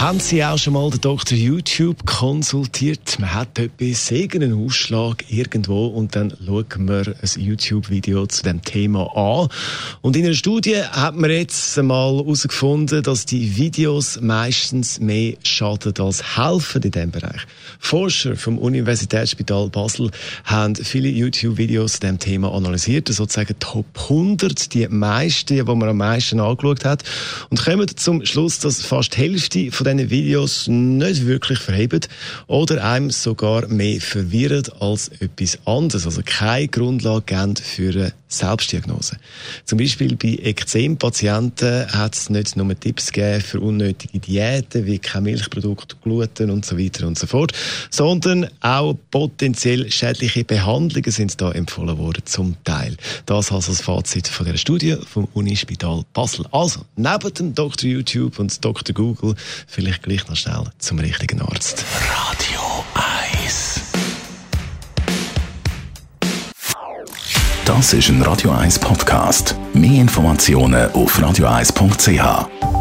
haben Sie auch schon mal den Dr. YouTube konsultiert? Man hat etwas, irgendeinen Ausschlag irgendwo und dann schauen wir ein YouTube-Video zu dem Thema an. Und in einer Studie hat man jetzt mal herausgefunden, dass die Videos meistens mehr schaden als helfen in diesem Bereich. Forscher vom Universitätsspital Basel haben viele YouTube-Videos zu dem Thema analysiert, sozusagen Top 100, die meisten, die man am meisten angeschaut hat, und kommen zum Schluss, dass fast die Hälfte von diesen Videos nicht wirklich verheben oder einem sogar mehr verwirren als etwas anderes. Also keine Grundlage geben für eine Selbstdiagnose. Zum Beispiel bei Ekzempatienten hat es nicht nur Tipps gegeben für unnötige Diäten wie kein Milchprodukt, Gluten und so weiter und so fort, sondern auch potenziell schädliche Behandlungen sind da empfohlen worden, zum Teil. Das also das Fazit von der Studie vom Unispital Basel. Also, neben dem Dr. YouTube und Dr. Google vielleicht gleich noch schnell zum richtigen Arzt. Radio 1 Das ist ein Radio 1 Podcast. Mehr Informationen auf radio1.ch.